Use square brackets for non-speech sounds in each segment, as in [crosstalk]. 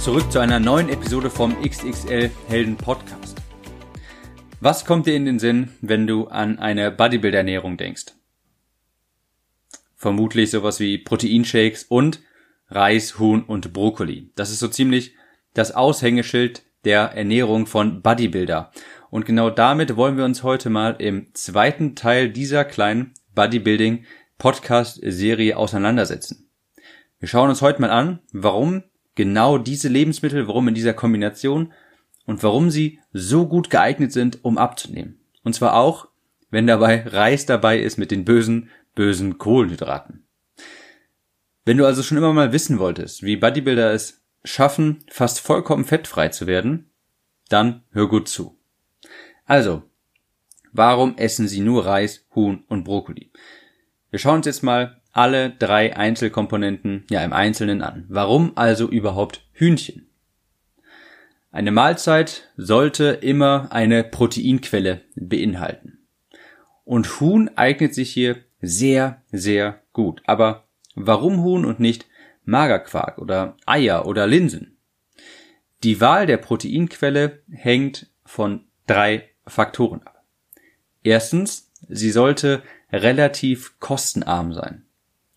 zurück zu einer neuen Episode vom XXL Helden Podcast. Was kommt dir in den Sinn, wenn du an eine Bodybuilder-Ernährung denkst? Vermutlich sowas wie Proteinshakes und Reis, Huhn und Brokkoli. Das ist so ziemlich das Aushängeschild der Ernährung von Bodybuilder. Und genau damit wollen wir uns heute mal im zweiten Teil dieser kleinen Bodybuilding Podcast Serie auseinandersetzen. Wir schauen uns heute mal an, warum genau diese Lebensmittel, warum in dieser Kombination und warum sie so gut geeignet sind, um abzunehmen. Und zwar auch, wenn dabei Reis dabei ist mit den bösen, bösen Kohlenhydraten. Wenn du also schon immer mal wissen wolltest, wie Bodybuilder es schaffen, fast vollkommen fettfrei zu werden, dann hör gut zu. Also, warum essen sie nur Reis, Huhn und Brokkoli? Wir schauen uns jetzt mal alle drei Einzelkomponenten ja im Einzelnen an. Warum also überhaupt Hühnchen? Eine Mahlzeit sollte immer eine Proteinquelle beinhalten. Und Huhn eignet sich hier sehr, sehr gut. Aber warum Huhn und nicht Magerquark oder Eier oder Linsen? Die Wahl der Proteinquelle hängt von drei Faktoren ab. Erstens, sie sollte relativ kostenarm sein.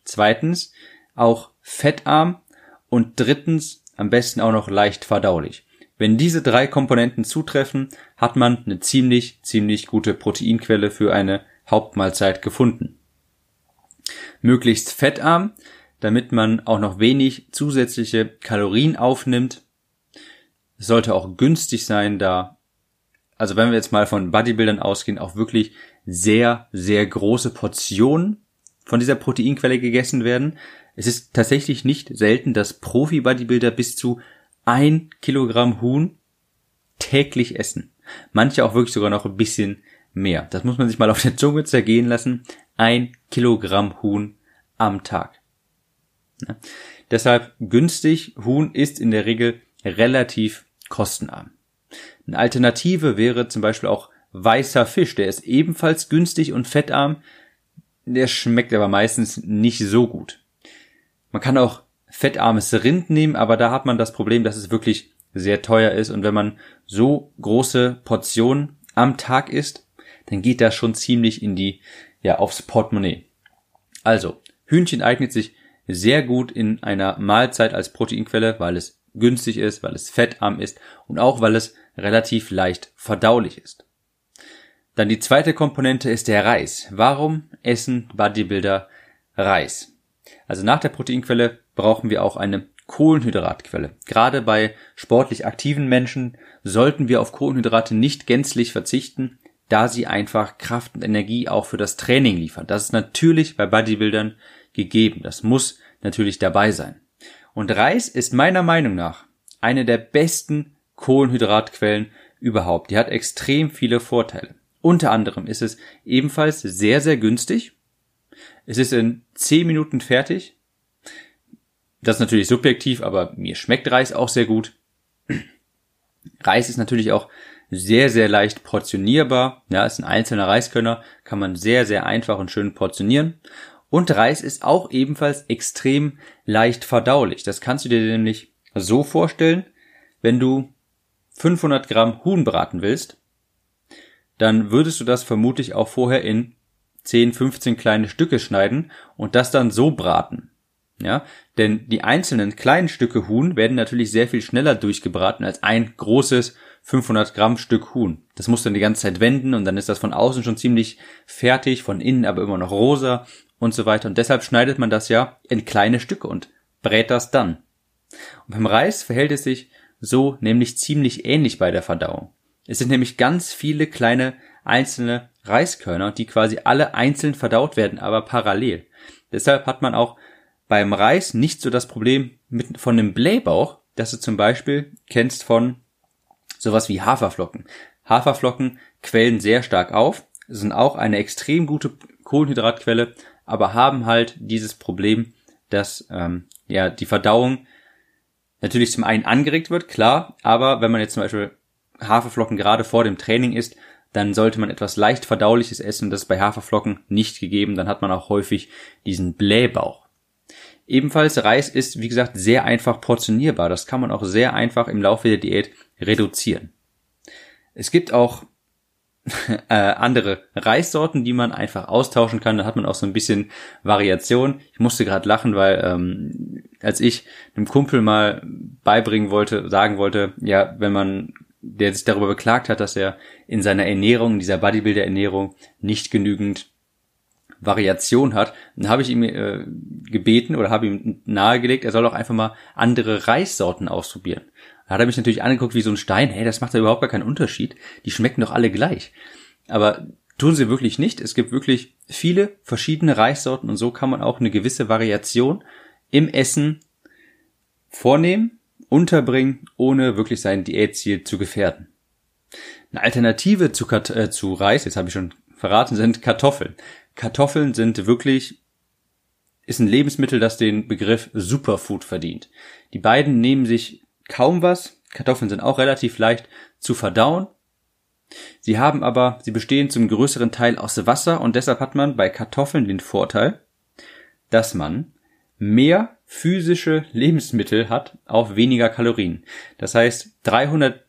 Zweitens auch fettarm und drittens am besten auch noch leicht verdaulich. Wenn diese drei Komponenten zutreffen, hat man eine ziemlich, ziemlich gute Proteinquelle für eine Hauptmahlzeit gefunden. Möglichst fettarm, damit man auch noch wenig zusätzliche Kalorien aufnimmt. Es sollte auch günstig sein, da, also wenn wir jetzt mal von Bodybuildern ausgehen, auch wirklich sehr, sehr große Portionen von dieser Proteinquelle gegessen werden. Es ist tatsächlich nicht selten, dass Profi-Bodybuilder bis zu ein Kilogramm Huhn täglich essen. Manche auch wirklich sogar noch ein bisschen mehr. Das muss man sich mal auf der Zunge zergehen lassen. Ein Kilogramm Huhn am Tag. Ja. Deshalb günstig. Huhn ist in der Regel relativ kostenarm. Eine Alternative wäre zum Beispiel auch weißer Fisch. Der ist ebenfalls günstig und fettarm, der schmeckt aber meistens nicht so gut. Man kann auch fettarmes Rind nehmen, aber da hat man das Problem, dass es wirklich sehr teuer ist und wenn man so große Portionen am Tag isst, dann geht das schon ziemlich in die, ja, aufs Portemonnaie. Also, Hühnchen eignet sich sehr gut in einer Mahlzeit als Proteinquelle, weil es günstig ist, weil es fettarm ist und auch weil es relativ leicht verdaulich ist. Dann die zweite Komponente ist der Reis. Warum essen Bodybuilder Reis? Also nach der Proteinquelle brauchen wir auch eine Kohlenhydratquelle. Gerade bei sportlich aktiven Menschen sollten wir auf Kohlenhydrate nicht gänzlich verzichten, da sie einfach Kraft und Energie auch für das Training liefern. Das ist natürlich bei Bodybuildern gegeben. Das muss natürlich dabei sein. Und Reis ist meiner Meinung nach eine der besten Kohlenhydratquellen überhaupt. Die hat extrem viele Vorteile. Unter anderem ist es ebenfalls sehr, sehr günstig. Es ist in 10 Minuten fertig. Das ist natürlich subjektiv, aber mir schmeckt Reis auch sehr gut. Reis ist natürlich auch sehr, sehr leicht portionierbar. Ja, ist ein einzelner Reiskörner, kann man sehr, sehr einfach und schön portionieren. Und Reis ist auch ebenfalls extrem leicht verdaulich. Das kannst du dir nämlich so vorstellen, wenn du 500 Gramm Huhn braten willst, dann würdest du das vermutlich auch vorher in 10, 15 kleine Stücke schneiden und das dann so braten. Ja, denn die einzelnen kleinen Stücke Huhn werden natürlich sehr viel schneller durchgebraten als ein großes 500 Gramm Stück Huhn. Das muss dann die ganze Zeit wenden und dann ist das von außen schon ziemlich fertig, von innen aber immer noch rosa und so weiter. Und deshalb schneidet man das ja in kleine Stücke und brät das dann. Und beim Reis verhält es sich so nämlich ziemlich ähnlich bei der Verdauung. Es sind nämlich ganz viele kleine einzelne Reiskörner, die quasi alle einzeln verdaut werden, aber parallel. Deshalb hat man auch beim Reis nicht so das Problem mit, von dem Blähbauch, dass du zum Beispiel kennst von sowas wie Haferflocken. Haferflocken quellen sehr stark auf, sind auch eine extrem gute Kohlenhydratquelle, aber haben halt dieses Problem, dass ähm, ja die Verdauung natürlich zum einen angeregt wird, klar, aber wenn man jetzt zum Beispiel Haferflocken gerade vor dem Training isst, dann sollte man etwas leicht verdauliches essen. Das ist bei Haferflocken nicht gegeben. Dann hat man auch häufig diesen Blähbauch. Ebenfalls Reis ist, wie gesagt, sehr einfach portionierbar. Das kann man auch sehr einfach im Laufe der Diät reduzieren. Es gibt auch [laughs] äh, andere Reissorten, die man einfach austauschen kann. Da hat man auch so ein bisschen Variation. Ich musste gerade lachen, weil ähm, als ich einem Kumpel mal beibringen wollte, sagen wollte, ja, wenn man der sich darüber beklagt hat, dass er in seiner Ernährung, in dieser Bodybuilder-Ernährung nicht genügend Variation hat, dann habe ich ihm äh, gebeten oder habe ihm nahegelegt, er soll auch einfach mal andere Reissorten ausprobieren. Da hat er mich natürlich angeguckt wie so ein Stein, hey, das macht ja überhaupt gar keinen Unterschied, die schmecken doch alle gleich. Aber tun sie wirklich nicht. Es gibt wirklich viele verschiedene Reissorten und so kann man auch eine gewisse Variation im Essen vornehmen unterbringen, ohne wirklich sein Diätziel zu gefährden. Eine Alternative zu, äh, zu Reis, jetzt habe ich schon verraten, sind Kartoffeln. Kartoffeln sind wirklich, ist ein Lebensmittel, das den Begriff Superfood verdient. Die beiden nehmen sich kaum was. Kartoffeln sind auch relativ leicht zu verdauen. Sie haben aber, sie bestehen zum größeren Teil aus Wasser und deshalb hat man bei Kartoffeln den Vorteil, dass man mehr physische Lebensmittel hat auf weniger Kalorien. Das heißt, 300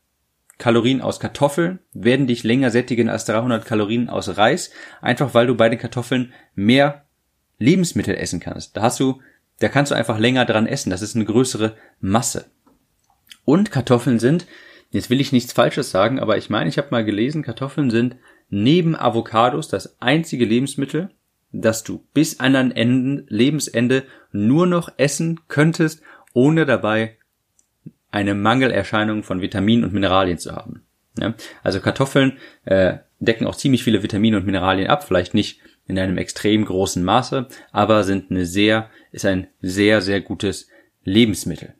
Kalorien aus Kartoffeln werden dich länger sättigen als 300 Kalorien aus Reis, einfach weil du bei den Kartoffeln mehr Lebensmittel essen kannst. Da hast du, da kannst du einfach länger dran essen. Das ist eine größere Masse. Und Kartoffeln sind, jetzt will ich nichts Falsches sagen, aber ich meine, ich habe mal gelesen, Kartoffeln sind neben Avocados das einzige Lebensmittel, dass du bis an dein Ende, Lebensende nur noch essen könntest, ohne dabei eine Mangelerscheinung von Vitaminen und Mineralien zu haben. Ja? Also Kartoffeln äh, decken auch ziemlich viele Vitamine und Mineralien ab, vielleicht nicht in einem extrem großen Maße, aber sind eine sehr, ist ein sehr, sehr gutes Lebensmittel.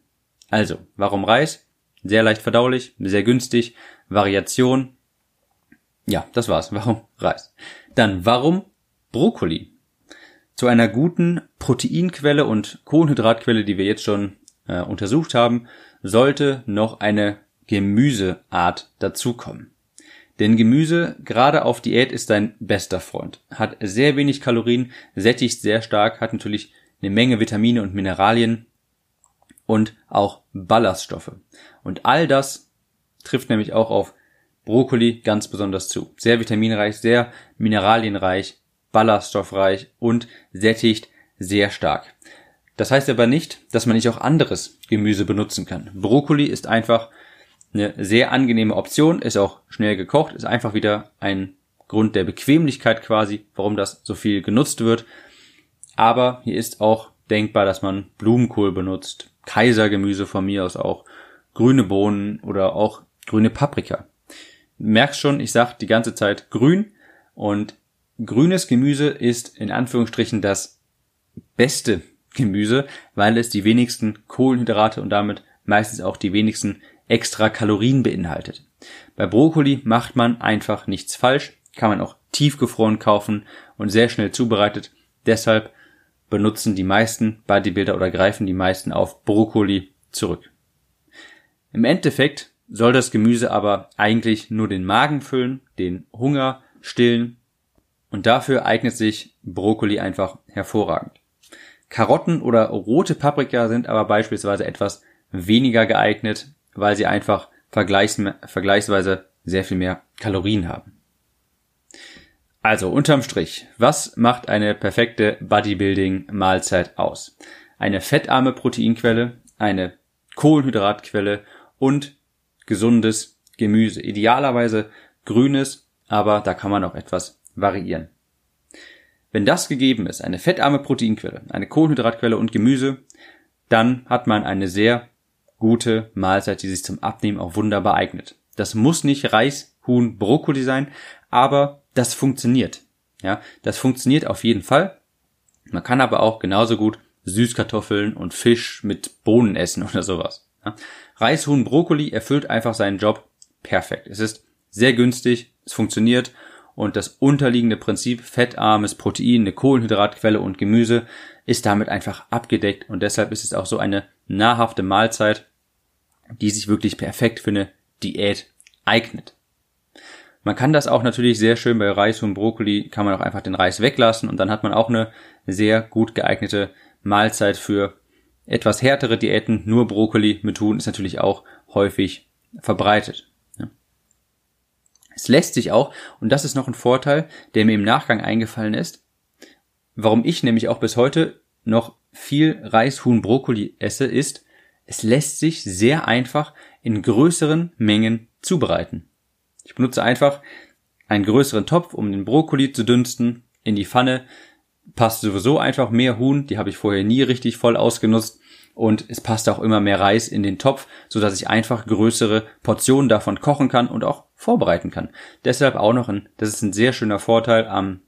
Also, warum Reis? Sehr leicht verdaulich, sehr günstig, Variation. Ja, das war's. Warum Reis? Dann, warum Brokkoli. Zu einer guten Proteinquelle und Kohlenhydratquelle, die wir jetzt schon äh, untersucht haben, sollte noch eine Gemüseart dazukommen. Denn Gemüse, gerade auf Diät, ist dein bester Freund. Hat sehr wenig Kalorien, sättigt sehr stark, hat natürlich eine Menge Vitamine und Mineralien und auch Ballaststoffe. Und all das trifft nämlich auch auf Brokkoli ganz besonders zu. Sehr vitaminreich, sehr mineralienreich, ballaststoffreich und sättigt sehr stark. Das heißt aber nicht, dass man nicht auch anderes Gemüse benutzen kann. Brokkoli ist einfach eine sehr angenehme Option, ist auch schnell gekocht, ist einfach wieder ein Grund der Bequemlichkeit quasi, warum das so viel genutzt wird. Aber hier ist auch denkbar, dass man Blumenkohl benutzt, Kaisergemüse von mir aus auch, grüne Bohnen oder auch grüne Paprika. Merkst schon, ich sag die ganze Zeit grün und grünes Gemüse ist in Anführungsstrichen das beste Gemüse, weil es die wenigsten Kohlenhydrate und damit meistens auch die wenigsten extra Kalorien beinhaltet. Bei Brokkoli macht man einfach nichts falsch, kann man auch tiefgefroren kaufen und sehr schnell zubereitet. Deshalb benutzen die meisten Bodybuilder oder greifen die meisten auf Brokkoli zurück. Im Endeffekt soll das Gemüse aber eigentlich nur den Magen füllen, den Hunger stillen und dafür eignet sich Brokkoli einfach hervorragend. Karotten oder rote Paprika sind aber beispielsweise etwas weniger geeignet, weil sie einfach vergleichs vergleichsweise sehr viel mehr Kalorien haben. Also unterm Strich, was macht eine perfekte Bodybuilding-Mahlzeit aus? Eine fettarme Proteinquelle, eine Kohlenhydratquelle und gesundes Gemüse. Idealerweise grünes, aber da kann man auch etwas variieren. Wenn das gegeben ist, eine fettarme Proteinquelle, eine Kohlenhydratquelle und Gemüse, dann hat man eine sehr gute Mahlzeit, die sich zum Abnehmen auch wunderbar eignet. Das muss nicht Reis, Huhn, Brokkoli sein, aber das funktioniert. Ja, das funktioniert auf jeden Fall. Man kann aber auch genauso gut Süßkartoffeln und Fisch mit Bohnen essen [laughs] oder sowas. Ja? Reishuhn Brokkoli erfüllt einfach seinen Job perfekt. Es ist sehr günstig, es funktioniert und das unterliegende Prinzip fettarmes Protein, eine Kohlenhydratquelle und Gemüse ist damit einfach abgedeckt und deshalb ist es auch so eine nahrhafte Mahlzeit, die sich wirklich perfekt für eine Diät eignet. Man kann das auch natürlich sehr schön bei Reis und Brokkoli, kann man auch einfach den Reis weglassen und dann hat man auch eine sehr gut geeignete Mahlzeit für etwas härtere Diäten. Nur Brokkoli mit Huhn ist natürlich auch häufig verbreitet. Lässt sich auch, und das ist noch ein Vorteil, der mir im Nachgang eingefallen ist, warum ich nämlich auch bis heute noch viel Reis, Huhn, Brokkoli esse, ist, es lässt sich sehr einfach in größeren Mengen zubereiten. Ich benutze einfach einen größeren Topf, um den Brokkoli zu dünsten, in die Pfanne, passt sowieso einfach mehr Huhn, die habe ich vorher nie richtig voll ausgenutzt und es passt auch immer mehr Reis in den Topf, so dass ich einfach größere Portionen davon kochen kann und auch vorbereiten kann. Deshalb auch noch ein, das ist ein sehr schöner Vorteil am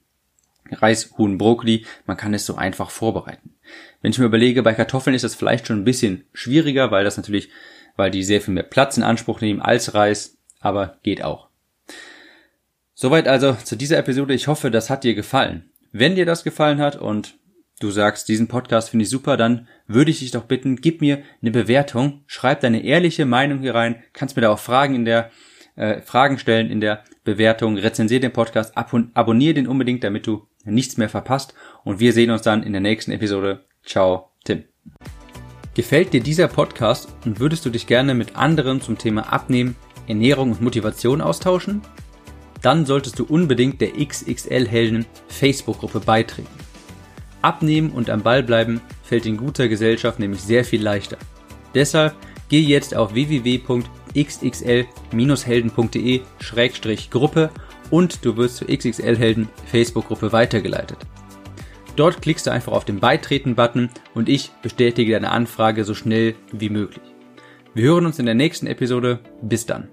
Reis, Huhn, Brokkoli, man kann es so einfach vorbereiten. Wenn ich mir überlege, bei Kartoffeln ist das vielleicht schon ein bisschen schwieriger, weil das natürlich, weil die sehr viel mehr Platz in Anspruch nehmen als Reis, aber geht auch. Soweit also zu dieser Episode. Ich hoffe, das hat dir gefallen. Wenn dir das gefallen hat und du sagst, diesen Podcast finde ich super, dann würde ich dich doch bitten, gib mir eine Bewertung, schreib deine ehrliche Meinung hier rein, kannst mir da auch Fragen in der äh, Fragen stellen in der Bewertung, rezensier den Podcast, ab und abonniere den unbedingt, damit du nichts mehr verpasst und wir sehen uns dann in der nächsten Episode. Ciao, Tim. Gefällt dir dieser Podcast und würdest du dich gerne mit anderen zum Thema Abnehmen, Ernährung und Motivation austauschen? Dann solltest du unbedingt der XXL Helden Facebook-Gruppe beitreten. Abnehmen und am Ball bleiben fällt in guter Gesellschaft nämlich sehr viel leichter. Deshalb geh jetzt auf www.xxl-helden.de-gruppe und du wirst zur XXL Helden Facebook-Gruppe weitergeleitet. Dort klickst du einfach auf den Beitreten-Button und ich bestätige deine Anfrage so schnell wie möglich. Wir hören uns in der nächsten Episode. Bis dann.